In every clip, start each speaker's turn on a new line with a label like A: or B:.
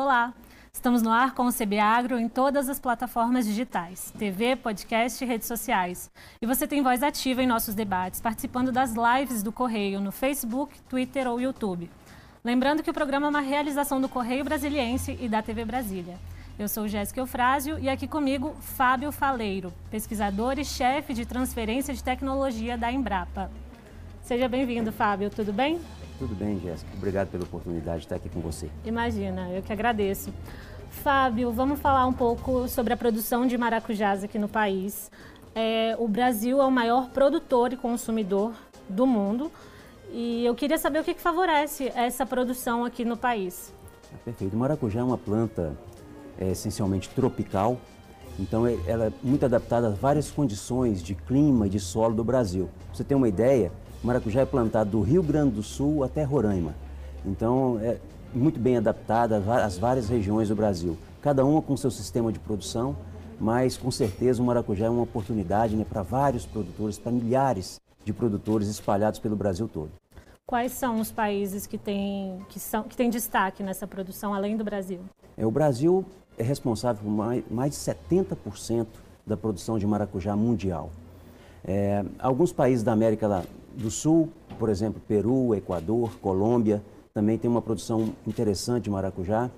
A: Olá! Estamos no ar com o CB Agro em todas as plataformas digitais, TV, podcast e redes sociais. E você tem voz ativa em nossos debates, participando das lives do Correio no Facebook, Twitter ou YouTube. Lembrando que o programa é uma realização do Correio Brasiliense e da TV Brasília. Eu sou Jéssica Eufrásio e aqui comigo Fábio Faleiro, pesquisador e chefe de transferência de tecnologia da Embrapa. Seja bem-vindo, Fábio, tudo bem?
B: Tudo bem, Jéssica. Obrigado pela oportunidade de estar aqui com você.
A: Imagina, eu que agradeço. Fábio, vamos falar um pouco sobre a produção de maracujás aqui no país. É, o Brasil é o maior produtor e consumidor do mundo e eu queria saber o que, que favorece essa produção aqui no país.
B: Ah, perfeito. O maracujá é uma planta é, essencialmente tropical, então é, ela é muito adaptada a várias condições de clima e de solo do Brasil. Pra você tem uma ideia, o maracujá é plantado do Rio Grande do Sul até Roraima. Então, é muito bem adaptada às várias regiões do Brasil. Cada uma com seu sistema de produção, mas com certeza o maracujá é uma oportunidade né, para vários produtores, para milhares de produtores espalhados pelo Brasil todo.
A: Quais são os países que têm, que são, que têm destaque nessa produção, além do Brasil?
B: É, o Brasil é responsável por mais, mais de 70% da produção de maracujá mundial. É, alguns países da América do Sul, por exemplo, Peru, Equador, Colômbia, também tem uma produção interessante de maracujá.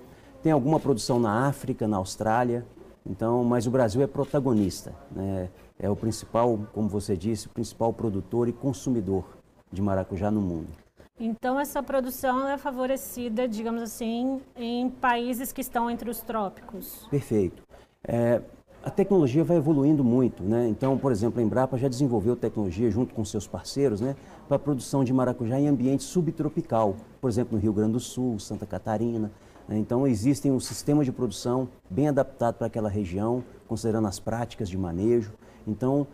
B: Tem alguma produção na África, na Austrália, então, mas o Brasil é protagonista, né? é o principal, como você disse, o principal produtor e consumidor de maracujá no mundo.
A: Então, essa produção é favorecida, digamos assim, em países que estão entre os trópicos.
B: Perfeito. É, a tecnologia vai evoluindo muito, né? Então, por exemplo, a Embrapa já desenvolveu tecnologia junto com seus parceiros, né, para a produção de maracujá em ambiente subtropical, por exemplo, no Rio Grande do Sul, Santa Catarina. Né? Então, existem um sistema de produção bem adaptado para aquela região, considerando as práticas de manejo. Então,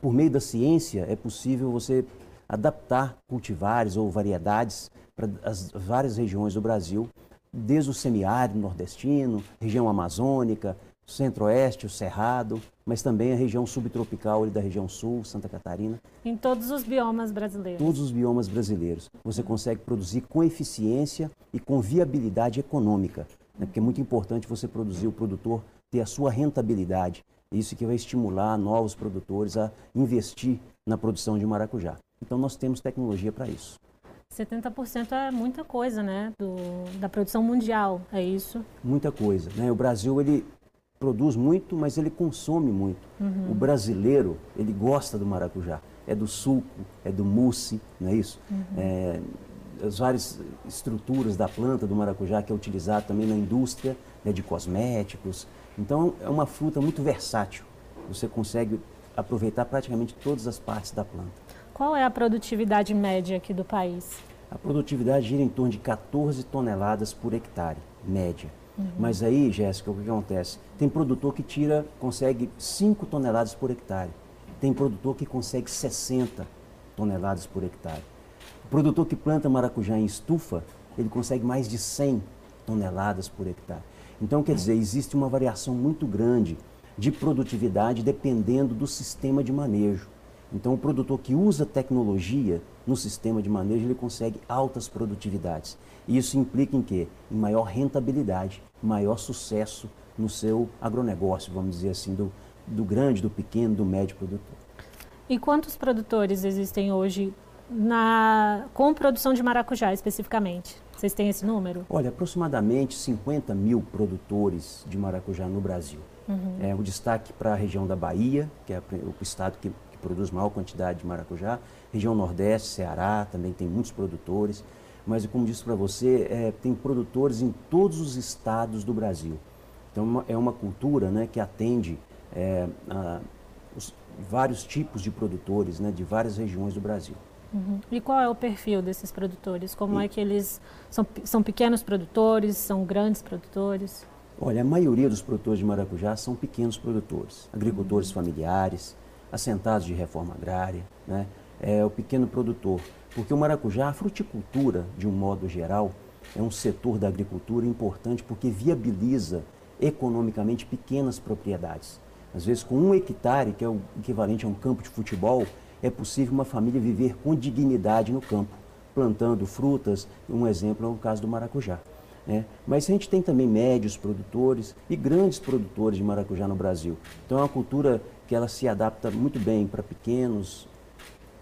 B: por meio da ciência, é possível você adaptar cultivares ou variedades para as várias regiões do Brasil, desde o semiárido nordestino, região amazônica, centro-oeste, o Cerrado, mas também a região subtropical ali da região sul, Santa Catarina.
A: Em todos os biomas brasileiros.
B: Todos os biomas brasileiros. Você consegue produzir com eficiência e com viabilidade econômica, né? porque é muito importante você produzir, o produtor ter a sua rentabilidade. Isso que vai estimular novos produtores a investir na produção de maracujá. Então nós temos tecnologia para isso.
A: 70% é muita coisa, né, Do, da produção mundial, é isso?
B: Muita coisa, né? O Brasil ele produz muito, mas ele consome muito. Uhum. O brasileiro, ele gosta do maracujá. É do suco, é do mousse, não é isso? Uhum. É, as várias estruturas da planta do maracujá que é utilizado também na indústria né, de cosméticos. Então, é uma fruta muito versátil. Você consegue aproveitar praticamente todas as partes da planta.
A: Qual é a produtividade média aqui do país?
B: A produtividade gira em torno de 14 toneladas por hectare, média. Uhum. Mas aí, Jéssica, o que acontece? Tem produtor que tira, consegue 5 toneladas por hectare. Tem produtor que consegue 60 toneladas por hectare. O produtor que planta maracujá em estufa, ele consegue mais de 100 toneladas por hectare. Então, quer dizer, existe uma variação muito grande de produtividade dependendo do sistema de manejo. Então, o produtor que usa tecnologia no sistema de manejo, ele consegue altas produtividades. E isso implica em quê? Em maior rentabilidade, maior sucesso no seu agronegócio, vamos dizer assim, do, do grande, do pequeno, do médio produtor.
A: E quantos produtores existem hoje na, com produção de maracujá especificamente? Vocês têm esse número?
B: Olha, aproximadamente 50 mil produtores de maracujá no Brasil. Uhum. É o destaque para a região da Bahia, que é o estado que, que produz maior quantidade de maracujá, região Nordeste, Ceará, também tem muitos produtores mas como disse para você, é, tem produtores em todos os estados do Brasil. Então é uma cultura né, que atende é, a, os, vários tipos de produtores né, de várias regiões do Brasil.
A: Uhum. E qual é o perfil desses produtores? Como e... é que eles são, são pequenos produtores, são grandes produtores?
B: Olha, a maioria dos produtores de maracujá são pequenos produtores, agricultores uhum. familiares, assentados de reforma agrária, né? é o pequeno produtor. Porque o maracujá, a fruticultura, de um modo geral, é um setor da agricultura importante porque viabiliza economicamente pequenas propriedades. Às vezes, com um hectare, que é o equivalente a um campo de futebol, é possível uma família viver com dignidade no campo, plantando frutas. Um exemplo é o caso do maracujá. Né? Mas a gente tem também médios produtores e grandes produtores de maracujá no Brasil. Então é uma cultura que ela se adapta muito bem para pequenos,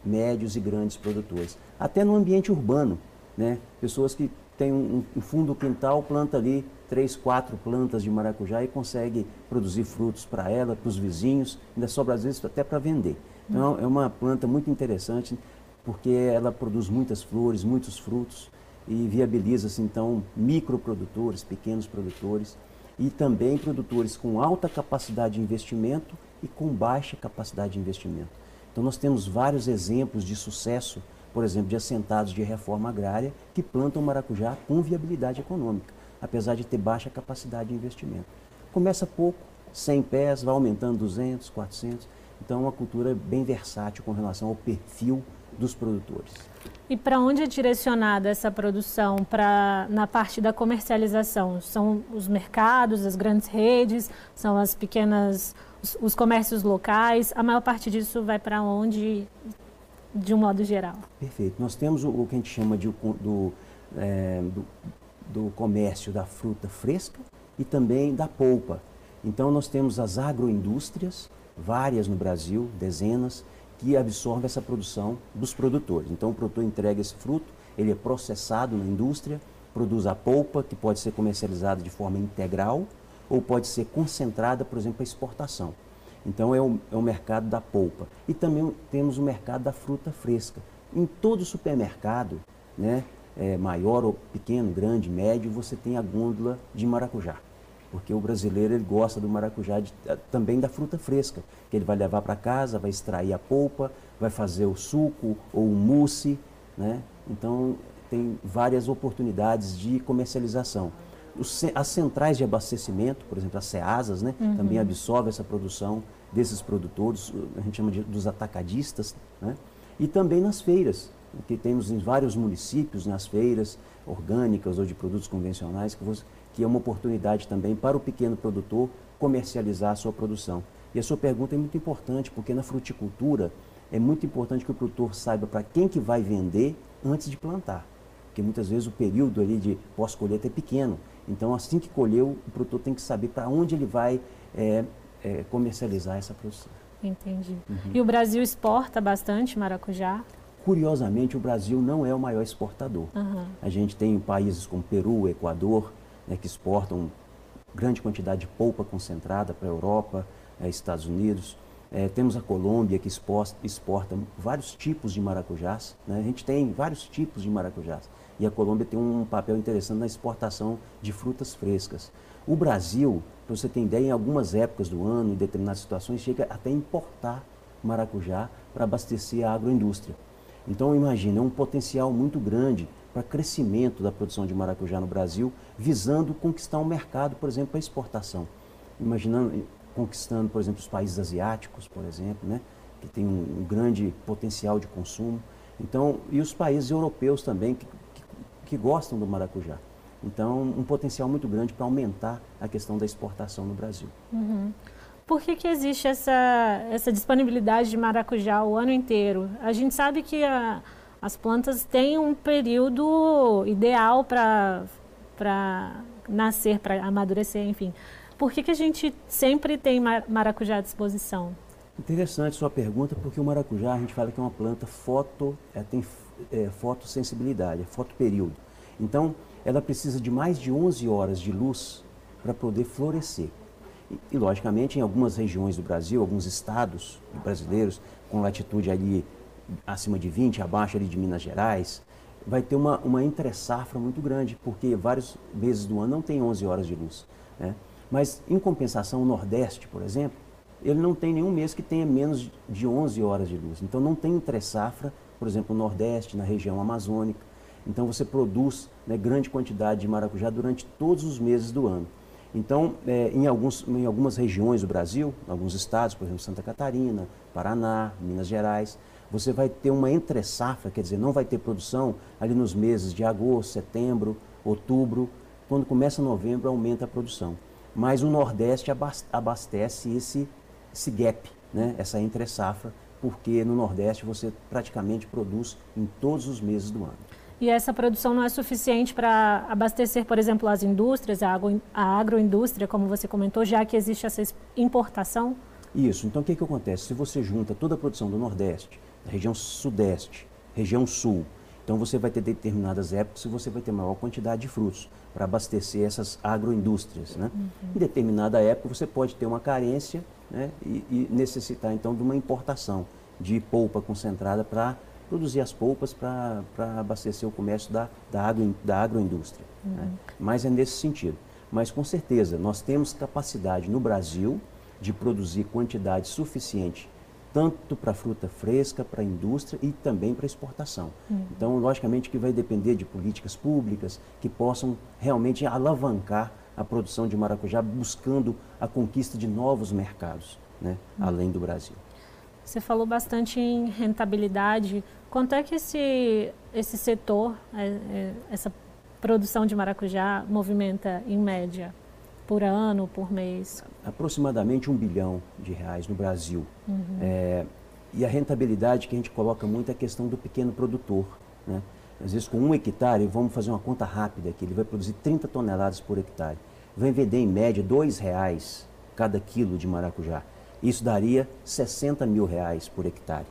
B: médios e grandes produtores. Até no ambiente urbano, né? pessoas que têm um, um fundo quintal, planta ali três, quatro plantas de maracujá e consegue produzir frutos para ela, para os vizinhos, ainda sobra às vezes até para vender. Então é uma planta muito interessante porque ela produz muitas flores, muitos frutos e viabiliza-se então microprodutores, pequenos produtores e também produtores com alta capacidade de investimento e com baixa capacidade de investimento. Então nós temos vários exemplos de sucesso, por exemplo, de assentados de reforma agrária que plantam maracujá com viabilidade econômica apesar de ter baixa capacidade de investimento. Começa pouco, 100 pés, vai aumentando 200, 400. Então, é uma cultura bem versátil com relação ao perfil dos produtores.
A: E para onde é direcionada essa produção pra, na parte da comercialização? São os mercados, as grandes redes, são as pequenas, os, os comércios locais? A maior parte disso vai para onde, de um modo geral?
B: Perfeito. Nós temos o, o que a gente chama de, do, é, do do comércio da fruta fresca e também da polpa. Então nós temos as agroindústrias, várias no Brasil, dezenas, que absorvem essa produção dos produtores. Então o produtor entrega esse fruto, ele é processado na indústria, produz a polpa, que pode ser comercializada de forma integral ou pode ser concentrada, por exemplo, para exportação. Então é o, é o mercado da polpa. E também temos o mercado da fruta fresca. Em todo supermercado, né, é, maior ou pequeno, grande, médio, você tem a gôndola de maracujá. Porque o brasileiro ele gosta do maracujá de, eh, também da fruta fresca, que ele vai levar para casa, vai extrair a polpa, vai fazer o suco ou o mousse, né? Então tem várias oportunidades de comercialização. Os, as centrais de abastecimento, por exemplo, as CEASAS, né, uhum. também absorvem essa produção desses produtores, a gente chama de, dos atacadistas, né? e também nas feiras que temos em vários municípios, nas feiras orgânicas ou de produtos convencionais, que, você, que é uma oportunidade também para o pequeno produtor comercializar a sua produção. E a sua pergunta é muito importante, porque na fruticultura é muito importante que o produtor saiba para quem que vai vender antes de plantar. Porque muitas vezes o período ali de pós-colheita é pequeno. Então, assim que colheu, o produtor tem que saber para onde ele vai é, é, comercializar essa produção.
A: Entendi. Uhum. E o Brasil exporta bastante maracujá?
B: Curiosamente, o Brasil não é o maior exportador. Uhum. A gente tem países como Peru, Equador, né, que exportam grande quantidade de polpa concentrada para a Europa, é, Estados Unidos. É, temos a Colômbia, que exporta, exporta vários tipos de maracujás. Né? A gente tem vários tipos de maracujás. E a Colômbia tem um papel interessante na exportação de frutas frescas. O Brasil, para você ter ideia, em algumas épocas do ano, em determinadas situações, chega até a importar maracujá para abastecer a agroindústria. Então, imagina, é um potencial muito grande para crescimento da produção de maracujá no Brasil, visando conquistar um mercado, por exemplo, para exportação. Imaginando, conquistando, por exemplo, os países asiáticos, por exemplo, né, que tem um, um grande potencial de consumo. Então, e os países europeus também, que, que, que gostam do maracujá. Então, um potencial muito grande para aumentar a questão da exportação no Brasil.
A: Uhum. Por que, que existe essa, essa disponibilidade de maracujá o ano inteiro? A gente sabe que a, as plantas têm um período ideal para nascer, para amadurecer, enfim. Por que, que a gente sempre tem maracujá à disposição?
B: Interessante sua pergunta, porque o maracujá a gente fala que é uma planta foto, é, tem é, fotossensibilidade, é fotoperíodo. Então, ela precisa de mais de 11 horas de luz para poder florescer. E, logicamente, em algumas regiões do Brasil, alguns estados brasileiros, com latitude ali acima de 20, abaixo ali de Minas Gerais, vai ter uma, uma entre-safra muito grande, porque vários meses do ano não tem 11 horas de luz. Né? Mas, em compensação, o Nordeste, por exemplo, ele não tem nenhum mês que tenha menos de 11 horas de luz. Então, não tem entre-safra, por exemplo, no Nordeste, na região amazônica. Então, você produz né, grande quantidade de maracujá durante todos os meses do ano. Então, é, em, alguns, em algumas regiões do Brasil, alguns estados, por exemplo, Santa Catarina, Paraná, Minas Gerais, você vai ter uma entre-safra, quer dizer, não vai ter produção ali nos meses de agosto, setembro, outubro. Quando começa novembro, aumenta a produção. Mas o Nordeste abastece esse, esse gap, né? essa entre-safra, porque no Nordeste você praticamente produz em todos os meses do ano.
A: E essa produção não é suficiente para abastecer, por exemplo, as indústrias, a, agro, a agroindústria, como você comentou, já que existe essa importação?
B: Isso. Então, o que, que acontece? Se você junta toda a produção do Nordeste, da região Sudeste, região Sul, então você vai ter determinadas épocas que você vai ter maior quantidade de frutos para abastecer essas agroindústrias. Né? Uhum. Em determinada época você pode ter uma carência né? e, e necessitar então de uma importação de polpa concentrada para produzir as polpas para abastecer o comércio da, da, agro, da agroindústria. Uhum. Né? Mas é nesse sentido. Mas com certeza nós temos capacidade no Brasil de produzir quantidade suficiente tanto para fruta fresca, para a indústria e também para exportação. Uhum. Então, logicamente que vai depender de políticas públicas que possam realmente alavancar a produção de maracujá, buscando a conquista de novos mercados, né, uhum. além do Brasil.
A: Você falou bastante em rentabilidade. Quanto é que esse, esse setor, é, é, essa produção de maracujá, movimenta em média? Por ano, por mês?
B: Aproximadamente um bilhão de reais no Brasil. Uhum. É, e a rentabilidade que a gente coloca muito é a questão do pequeno produtor. Né? Às vezes, com um hectare, vamos fazer uma conta rápida aqui, ele vai produzir 30 toneladas por hectare. Vai vender, em média, R$ reais cada quilo de maracujá. Isso daria 60 mil reais por hectare.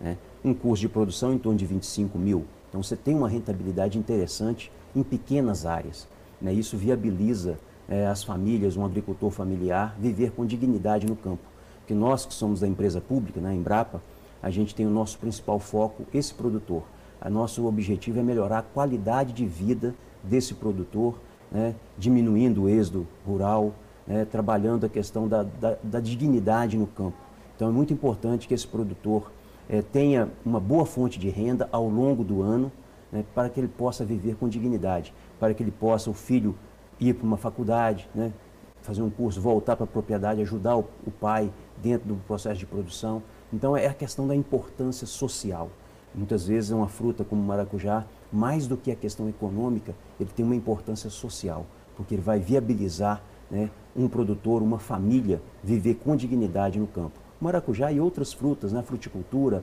B: Né? Um custo de produção em torno de 25 mil. Então você tem uma rentabilidade interessante em pequenas áreas. Né? Isso viabiliza é, as famílias, um agricultor familiar, viver com dignidade no campo. Porque nós que somos da empresa pública, né, Embrapa, a gente tem o nosso principal foco, esse produtor. Nosso objetivo é melhorar a qualidade de vida desse produtor, né, diminuindo o êxodo rural, né, trabalhando a questão da, da, da, dignidade no campo. Então é muito importante que esse produtor é, tenha uma boa fonte de renda ao longo do ano, né, para que ele possa viver com dignidade, para que ele possa, o filho, ir para uma faculdade, né, fazer um curso, voltar para a propriedade, ajudar o, o pai dentro do processo de produção. Então é a questão da importância social. Muitas vezes uma fruta como o maracujá, mais do que a questão econômica, ele tem uma importância social, porque ele vai viabilizar né, um produtor, uma família, viver com dignidade no campo. Maracujá e outras frutas, né, fruticultura,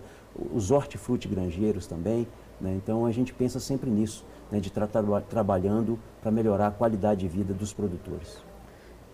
B: os hortifrutigranjeiros também. Né, então a gente pensa sempre nisso, né, de estar tra trabalhando para melhorar a qualidade de vida dos produtores.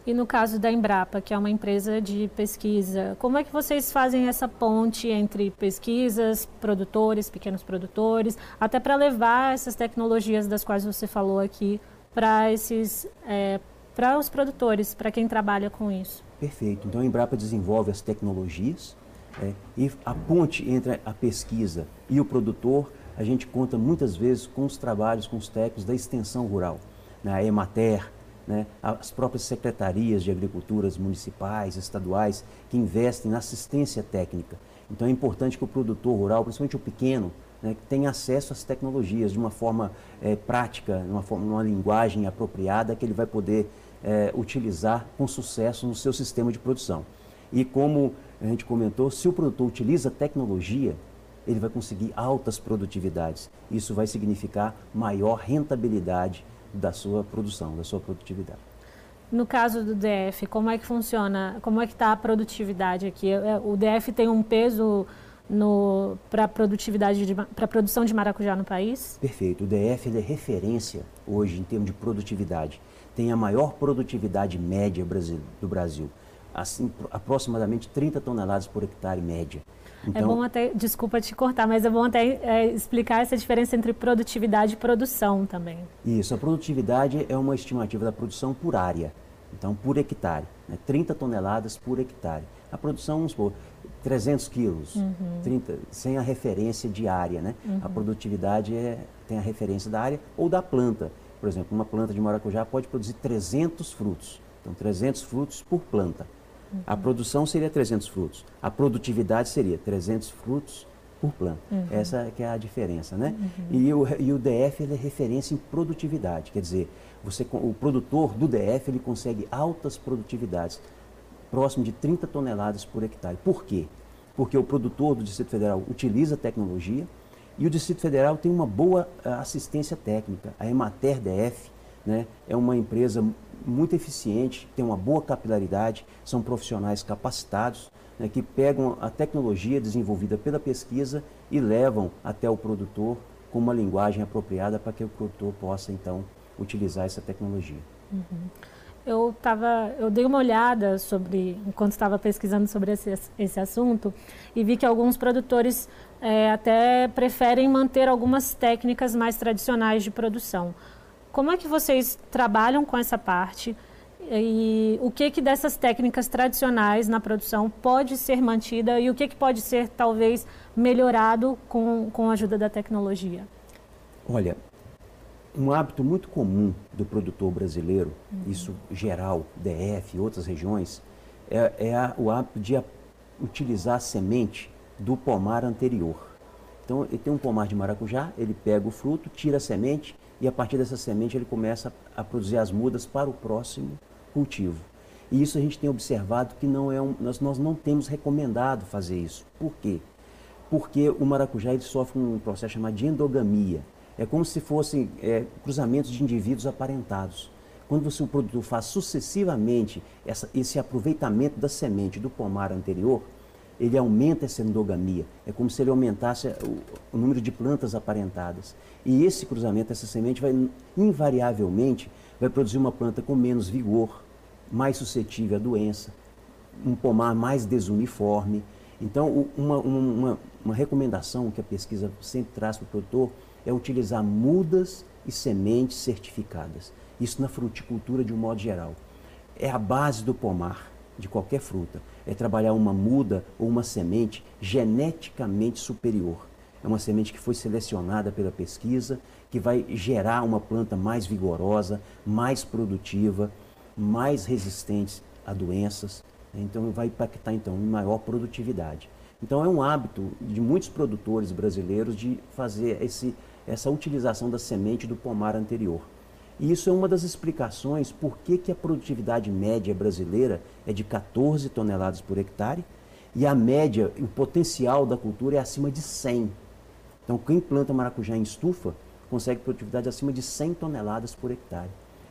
A: E no caso da Embrapa, que é uma empresa de pesquisa, como é que vocês fazem essa ponte entre pesquisas, produtores, pequenos produtores, até para levar essas tecnologias das quais você falou aqui para esses é, para os produtores, para quem trabalha com isso.
B: Perfeito. Então a Embrapa desenvolve as tecnologias é, e a ponte entre a pesquisa e o produtor, a gente conta muitas vezes com os trabalhos, com os técnicos da extensão rural, né, Emater, né, as próprias secretarias de agriculturas municipais, estaduais, que investem na assistência técnica. Então é importante que o produtor rural, principalmente o pequeno, né, tenha acesso às tecnologias de uma forma é, prática, numa, forma, numa linguagem apropriada, que ele vai poder é, utilizar com sucesso no seu sistema de produção. E como a gente comentou, se o produtor utiliza tecnologia, ele vai conseguir altas produtividades. Isso vai significar maior rentabilidade da sua produção, da sua produtividade.
A: No caso do DF, como é que funciona? Como é que está a produtividade aqui? É, o DF tem um peso para a produtividade, para produção de maracujá no país?
B: Perfeito. O DF é referência hoje em termos de produtividade tem a maior produtividade média do Brasil, assim, aproximadamente 30 toneladas por hectare média.
A: É então, é bom até, desculpa te cortar, mas é bom até é, explicar essa diferença entre produtividade e produção também.
B: Isso, a produtividade é uma estimativa da produção por área, então por hectare, né, 30 toneladas por hectare. A produção, vamos supor, 300 quilos, uhum. 30, sem a referência de área, né? Uhum. A produtividade é, tem a referência da área ou da planta. Por exemplo, uma planta de maracujá pode produzir 300 frutos. Então, 300 frutos por planta. Uhum. A produção seria 300 frutos. A produtividade seria 300 frutos por planta. Uhum. Essa é que é a diferença, né? Uhum. E, o, e o DF é referência em produtividade. Quer dizer, você, o produtor do DF ele consegue altas produtividades, próximo de 30 toneladas por hectare. Por quê? Porque o produtor do Distrito Federal utiliza tecnologia, e o Distrito Federal tem uma boa uh, assistência técnica. A Emater DF né, é uma empresa muito eficiente, tem uma boa capilaridade, são profissionais capacitados né, que pegam a tecnologia desenvolvida pela pesquisa e levam até o produtor com uma linguagem apropriada para que o produtor possa, então, utilizar essa tecnologia.
A: Uhum. Eu, tava, eu dei uma olhada sobre, enquanto estava pesquisando sobre esse, esse assunto, e vi que alguns produtores é, até preferem manter algumas técnicas mais tradicionais de produção. Como é que vocês trabalham com essa parte? E o que que dessas técnicas tradicionais na produção pode ser mantida e o que que pode ser talvez melhorado com, com a ajuda da tecnologia?
B: Olha, um hábito muito comum do produtor brasileiro, uhum. isso geral, DF e outras regiões, é, é a, o hábito de a, utilizar a semente do pomar anterior. Então, ele tem um pomar de maracujá, ele pega o fruto, tira a semente e a partir dessa semente ele começa a, a produzir as mudas para o próximo cultivo. E isso a gente tem observado que não é um, nós, nós não temos recomendado fazer isso. Por quê? Porque o maracujá ele sofre um processo chamado de endogamia. É como se fossem é, cruzamentos de indivíduos aparentados. Quando você, o produtor faz sucessivamente essa, esse aproveitamento da semente do pomar anterior, ele aumenta essa endogamia. É como se ele aumentasse o, o número de plantas aparentadas. E esse cruzamento, essa semente, vai invariavelmente vai produzir uma planta com menos vigor, mais suscetível à doença, um pomar mais desuniforme. Então, uma, uma, uma recomendação que a pesquisa sempre traz para o produtor é utilizar mudas e sementes certificadas. Isso na fruticultura de um modo geral. É a base do pomar de qualquer fruta. É trabalhar uma muda ou uma semente geneticamente superior. É uma semente que foi selecionada pela pesquisa, que vai gerar uma planta mais vigorosa, mais produtiva, mais resistente a doenças. Então vai impactar então em maior produtividade. Então é um hábito de muitos produtores brasileiros de fazer esse, essa utilização da semente do pomar anterior. E isso é uma das explicações por que, que a produtividade média brasileira é de 14 toneladas por hectare e a média, o potencial da cultura é acima de 100. Então, quem planta maracujá em estufa consegue produtividade acima de 100 toneladas por hectare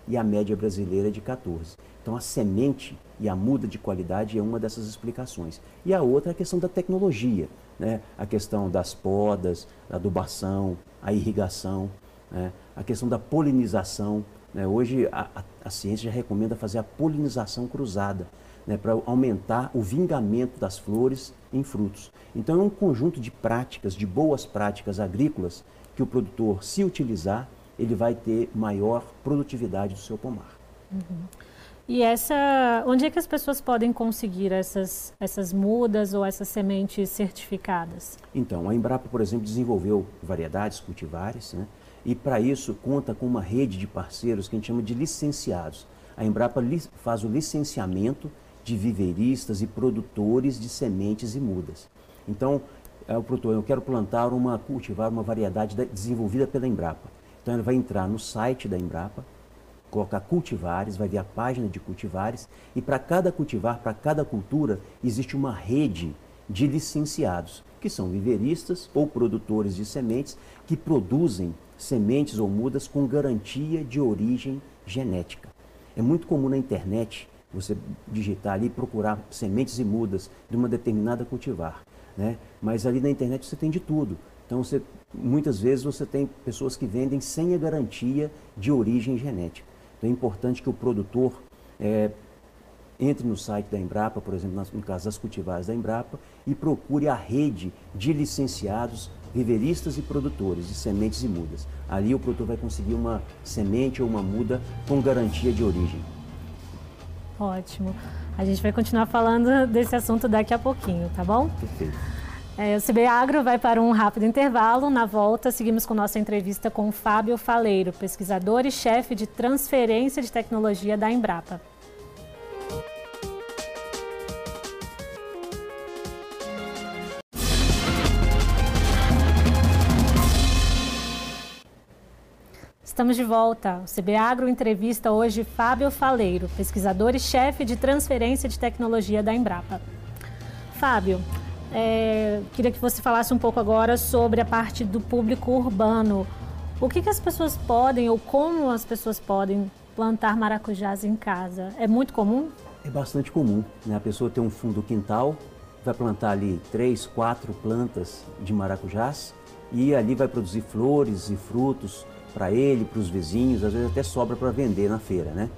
B: e a média brasileira é de 14. Então, a semente e a muda de qualidade é uma dessas explicações. E a outra é a questão da tecnologia, né? a questão das podas, da adubação, a irrigação, né? a questão da polinização. Né? Hoje, a, a, a ciência já recomenda fazer a polinização cruzada né, para aumentar o vingamento das flores em frutos. Então é um conjunto de práticas, de boas práticas agrícolas que o produtor, se utilizar, ele vai ter maior produtividade do seu pomar.
A: Uhum. E essa, onde é que as pessoas podem conseguir essas, essas mudas ou essas sementes certificadas?
B: Então, a Embrapa, por exemplo, desenvolveu variedades cultivares, né? e para isso conta com uma rede de parceiros que a gente chama de licenciados. A Embrapa faz o licenciamento de viveiristas e produtores de sementes e mudas. Então, é o produtor, eu quero plantar uma, cultivar uma variedade desenvolvida pela Embrapa. Então, ele vai entrar no site da Embrapa, colocar cultivares, vai ver a página de cultivares e para cada cultivar, para cada cultura, existe uma rede de licenciados, que são viveiristas ou produtores de sementes que produzem sementes ou mudas com garantia de origem genética. É muito comum na internet você digitar ali e procurar sementes e mudas de uma determinada cultivar. Né? Mas ali na internet você tem de tudo. Então, você, muitas vezes você tem pessoas que vendem sem a garantia de origem genética. Então, é importante que o produtor é, entre no site da Embrapa, por exemplo, no caso das cultivares da Embrapa, e procure a rede de licenciados, viveristas e produtores de sementes e mudas. Ali o produtor vai conseguir uma semente ou uma muda com garantia de origem.
A: Ótimo. A gente vai continuar falando desse assunto daqui a pouquinho, tá bom?
B: Perfeito.
A: É, o CB Agro vai para um rápido intervalo. Na volta, seguimos com nossa entrevista com Fábio Faleiro, pesquisador e chefe de transferência de tecnologia da Embrapa. Estamos de volta. O CB Agro entrevista hoje Fábio Faleiro, pesquisador e chefe de transferência de tecnologia da Embrapa. Fábio, é, queria que você falasse um pouco agora sobre a parte do público urbano. O que, que as pessoas podem ou como as pessoas podem plantar maracujás em casa? É muito comum?
B: É bastante comum. Né? A pessoa tem um fundo quintal, vai plantar ali três, quatro plantas de maracujás e ali vai produzir flores e frutos para ele, para os vizinhos, às vezes até sobra para vender na feira, né?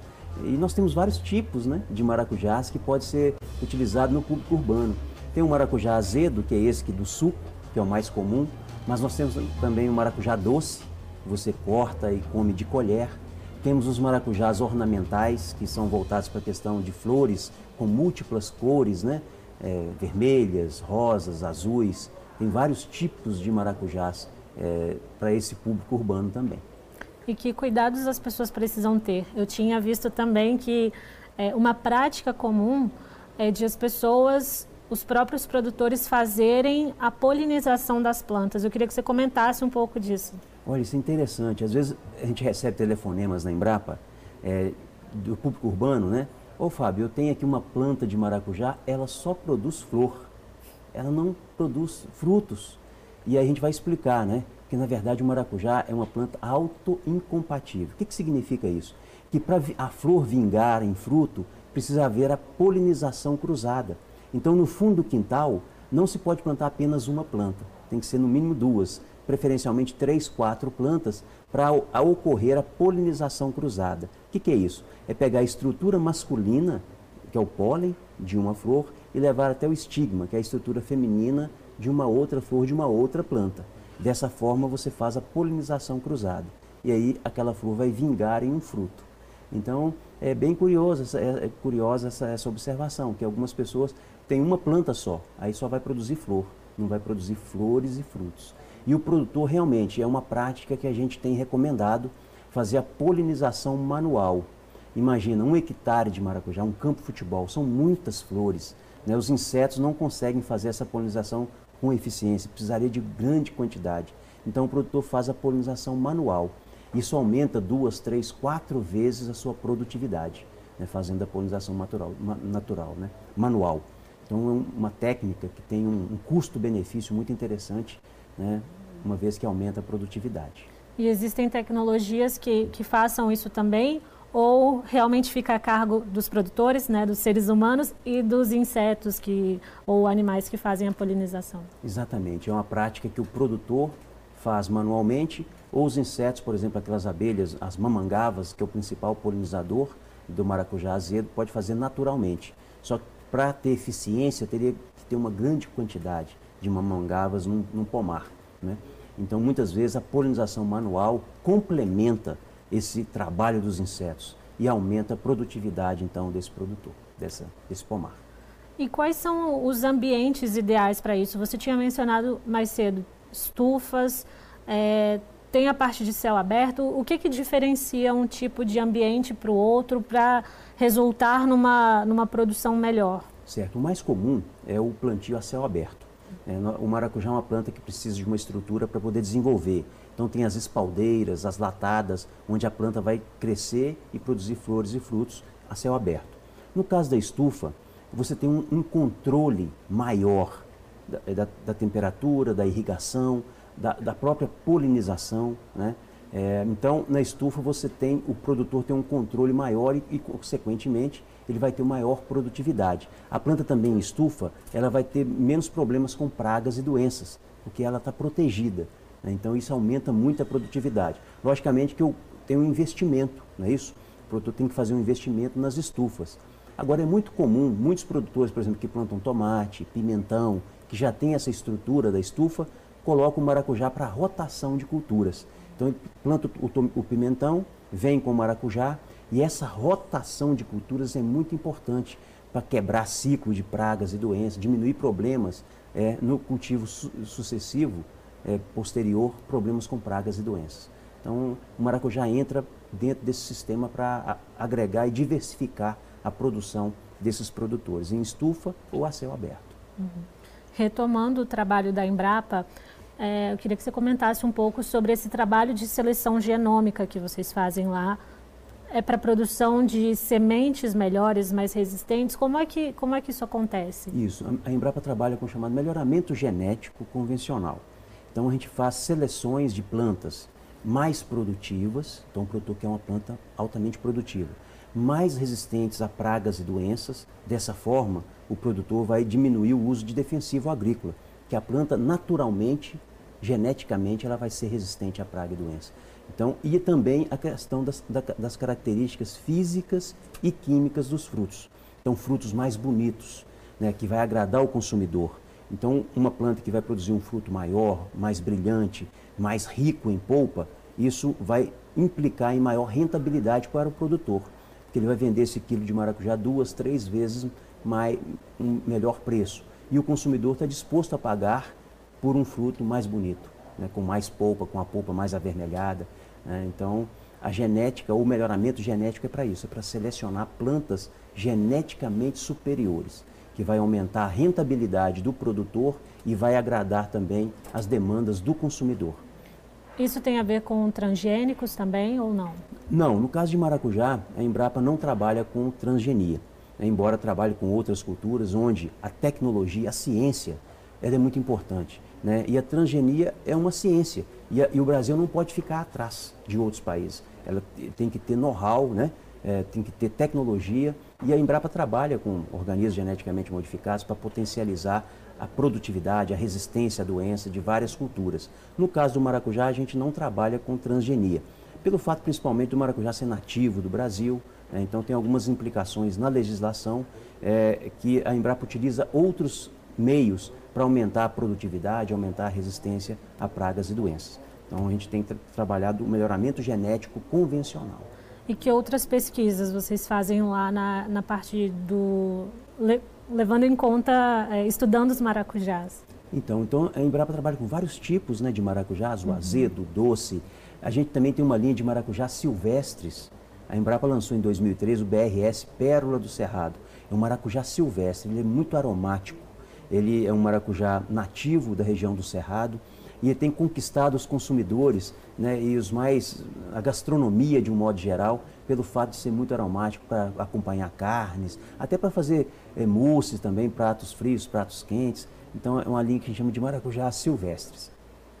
B: E nós temos vários tipos né, de maracujás que pode ser utilizado no público urbano. Tem o maracujá azedo, que é esse aqui do suco, que é o mais comum, mas nós temos também o maracujá doce, que você corta e come de colher. Temos os maracujás ornamentais, que são voltados para a questão de flores com múltiplas cores, né? É, vermelhas, rosas, azuis. Tem vários tipos de maracujás é, para esse público urbano também.
A: E que cuidados as pessoas precisam ter? Eu tinha visto também que é, uma prática comum é de as pessoas, os próprios produtores, fazerem a polinização das plantas. Eu queria que você comentasse um pouco disso.
B: Olha, isso é interessante. Às vezes a gente recebe telefonemas na Embrapa é, do público urbano, né? Ô Fábio, eu tenho aqui uma planta de maracujá, ela só produz flor, ela não produz frutos. E aí a gente vai explicar, né? Que na verdade o maracujá é uma planta autoincompatível. O que, que significa isso? Que para a flor vingar em fruto, precisa haver a polinização cruzada. Então, no fundo do quintal, não se pode plantar apenas uma planta, tem que ser no mínimo duas, preferencialmente três, quatro plantas, para ocorrer a polinização cruzada. O que, que é isso? É pegar a estrutura masculina, que é o pólen de uma flor, e levar até o estigma, que é a estrutura feminina de uma outra flor de uma outra planta. Dessa forma você faz a polinização cruzada. E aí aquela flor vai vingar em um fruto. Então é bem curiosa, é, é curiosa essa, essa observação, que algumas pessoas têm uma planta só, aí só vai produzir flor, não vai produzir flores e frutos. E o produtor realmente é uma prática que a gente tem recomendado fazer a polinização manual. Imagina um hectare de maracujá, um campo de futebol, são muitas flores. Né? Os insetos não conseguem fazer essa polinização com eficiência, precisaria de grande quantidade. Então o produtor faz a polinização manual. Isso aumenta duas, três, quatro vezes a sua produtividade, né, fazendo a polinização natural, natural né, manual. Então é uma técnica que tem um, um custo-benefício muito interessante, né, uma vez que aumenta a produtividade.
A: E existem tecnologias que, que façam isso também? ou realmente fica a cargo dos produtores, né, dos seres humanos e dos insetos que ou animais que fazem a polinização?
B: Exatamente, é uma prática que o produtor faz manualmente ou os insetos, por exemplo, aquelas abelhas, as mamangavas, que é o principal polinizador do maracujá azedo, pode fazer naturalmente. Só que para ter eficiência teria que ter uma grande quantidade de mamangavas num, num pomar, né? Então, muitas vezes a polinização manual complementa esse trabalho dos insetos e aumenta a produtividade então desse produtor, dessa, desse pomar.
A: E quais são os ambientes ideais para isso? Você tinha mencionado mais cedo estufas, é, tem a parte de céu aberto. O que, que diferencia um tipo de ambiente para o outro para resultar numa, numa produção melhor?
B: Certo. O mais comum é o plantio a céu aberto. É, o maracujá é uma planta que precisa de uma estrutura para poder desenvolver. Então tem as espaldeiras, as latadas, onde a planta vai crescer e produzir flores e frutos a céu aberto. No caso da estufa, você tem um, um controle maior da, da, da, temperatura, da irrigação, da, da própria polinização. Né? É, então, na estufa você tem, o produtor tem um controle maior e, e, consequentemente, ele vai ter maior produtividade. A planta também em estufa, ela vai ter menos problemas com pragas e doenças, porque ela está protegida. Né? Então isso aumenta muito a produtividade. Logicamente que eu tenho um investimento, não é isso? O produtor tem que fazer um investimento nas estufas. Agora é muito comum, muitos produtores, por exemplo, que plantam tomate, pimentão, que já tem essa estrutura da estufa, colocam o maracujá para rotação de culturas. Então planta o, o pimentão, vem com o maracujá, e essa rotação de culturas é muito importante para quebrar ciclo de pragas e doenças, diminuir problemas é, no cultivo su sucessivo é, posterior problemas com pragas e doenças. Então, o maracujá entra dentro desse sistema para agregar e diversificar a produção desses produtores, em estufa ou a céu aberto.
A: Uhum. Retomando o trabalho da Embrapa, é, eu queria que você comentasse um pouco sobre esse trabalho de seleção genômica que vocês fazem lá. É para produção de sementes melhores, mais resistentes? Como é, que, como é que isso acontece?
B: Isso. A Embrapa trabalha com o chamado melhoramento genético convencional. Então a gente faz seleções de plantas mais produtivas, então o produtor quer uma planta altamente produtiva, mais resistentes a pragas e doenças. Dessa forma, o produtor vai diminuir o uso de defensivo agrícola, que a planta naturalmente geneticamente ela vai ser resistente à praga e doença. Então, e também a questão das, das características físicas e químicas dos frutos. Então, frutos mais bonitos, né, que vai agradar o consumidor. Então, uma planta que vai produzir um fruto maior, mais brilhante, mais rico em polpa, isso vai implicar em maior rentabilidade para o produtor, porque ele vai vender esse quilo de maracujá duas, três vezes mais, um melhor preço. E o consumidor está disposto a pagar por um fruto mais bonito, né, com mais polpa, com a polpa mais avermelhada. Né? Então, a genética, o melhoramento genético é para isso, é para selecionar plantas geneticamente superiores, que vai aumentar a rentabilidade do produtor e vai agradar também as demandas do consumidor.
A: Isso tem a ver com transgênicos também ou não?
B: Não, no caso de maracujá, a Embrapa não trabalha com transgenia, né? embora trabalhe com outras culturas onde a tecnologia, a ciência, ela é muito importante. Né? E a transgenia é uma ciência e, a, e, o Brasil não pode ficar atrás de outros países. Ela tem que ter know-how, né? É, tem que ter tecnologia e a Embrapa trabalha com organismos geneticamente modificados para potencializar a produtividade, a resistência à doença de várias culturas. No caso do maracujá, a gente não trabalha com transgenia, pelo fato principalmente do maracujá ser nativo do Brasil, né? então tem algumas implicações na legislação é, que a Embrapa utiliza outros meios para aumentar a produtividade, aumentar a resistência a pragas e doenças. Então a gente tem tra trabalhado o melhoramento genético convencional.
A: E que outras pesquisas vocês fazem lá na, na parte do. Le, levando em conta, é, estudando os maracujás?
B: Então, então, a Embrapa trabalha com vários tipos né, de maracujás, o uhum. azedo, o doce. A gente também tem uma linha de maracujás silvestres. A Embrapa lançou em 2013 o BRS Pérola do Cerrado. É um maracujá silvestre, ele é muito aromático ele é um maracujá nativo da região do Cerrado e tem conquistado os consumidores né, e os mais a gastronomia de um modo geral pelo fato de ser muito aromático para acompanhar carnes, até para fazer é, mousses também, pratos frios, pratos quentes. Então é uma linha que a gente chama de maracujá silvestres.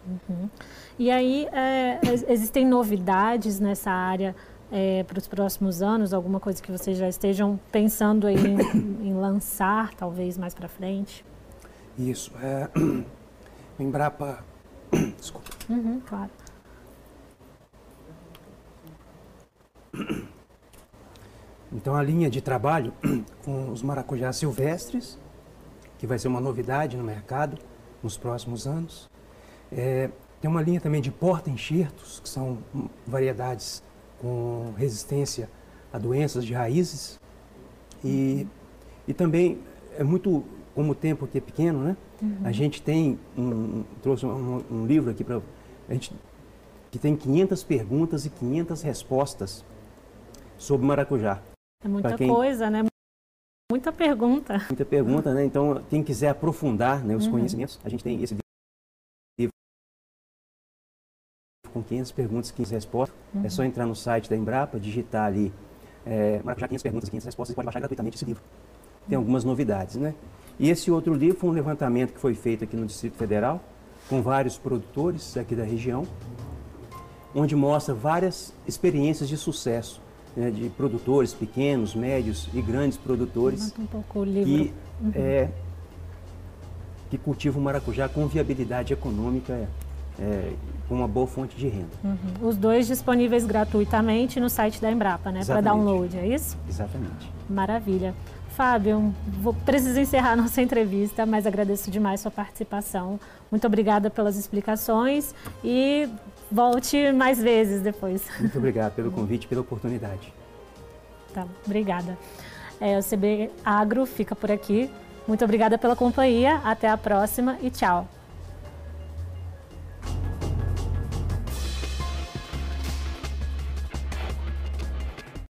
A: Uhum. E aí é, existem novidades nessa área é, para os próximos anos? Alguma coisa que vocês já estejam pensando em, em lançar, talvez mais para frente?
C: Isso. É, Embrapa. Desculpa.
A: Uhum, claro.
C: Então, a linha de trabalho com os maracujás silvestres, que vai ser uma novidade no mercado nos próximos anos. É, tem uma linha também de porta-enxertos, que são variedades com resistência a doenças de raízes. E, e também é muito como o tempo aqui é pequeno, né? Uhum. A gente tem um, trouxe um, um livro aqui para a gente que tem 500 perguntas e 500 respostas sobre maracujá.
A: É muita quem, coisa, né? Muita pergunta.
B: Muita pergunta, né? Então, quem quiser aprofundar né, os uhum. conhecimentos, a gente tem esse livro com 500 perguntas e 500 respostas. Uhum. É só entrar no site da Embrapa, digitar ali é, Maracujá 500 perguntas e 500 respostas e pode baixar gratuitamente esse livro. Tem algumas novidades, né? E esse outro livro foi um levantamento que foi feito aqui no Distrito Federal, com vários produtores aqui da região, onde mostra várias experiências de sucesso né, de produtores pequenos, médios e grandes produtores
A: um pouco o livro.
B: que, uhum. é, que cultivam maracujá com viabilidade econômica, é, é, com uma boa fonte de renda.
A: Uhum. Os dois disponíveis gratuitamente no site da Embrapa, né, para download, é isso?
B: Exatamente.
A: Maravilha. Fábio, vou, preciso encerrar nossa entrevista, mas agradeço demais sua participação. Muito obrigada pelas explicações e volte mais vezes depois.
B: Muito obrigado pelo convite e pela oportunidade.
A: Tá, obrigada. É, o CB Agro fica por aqui. Muito obrigada pela companhia. Até a próxima e tchau.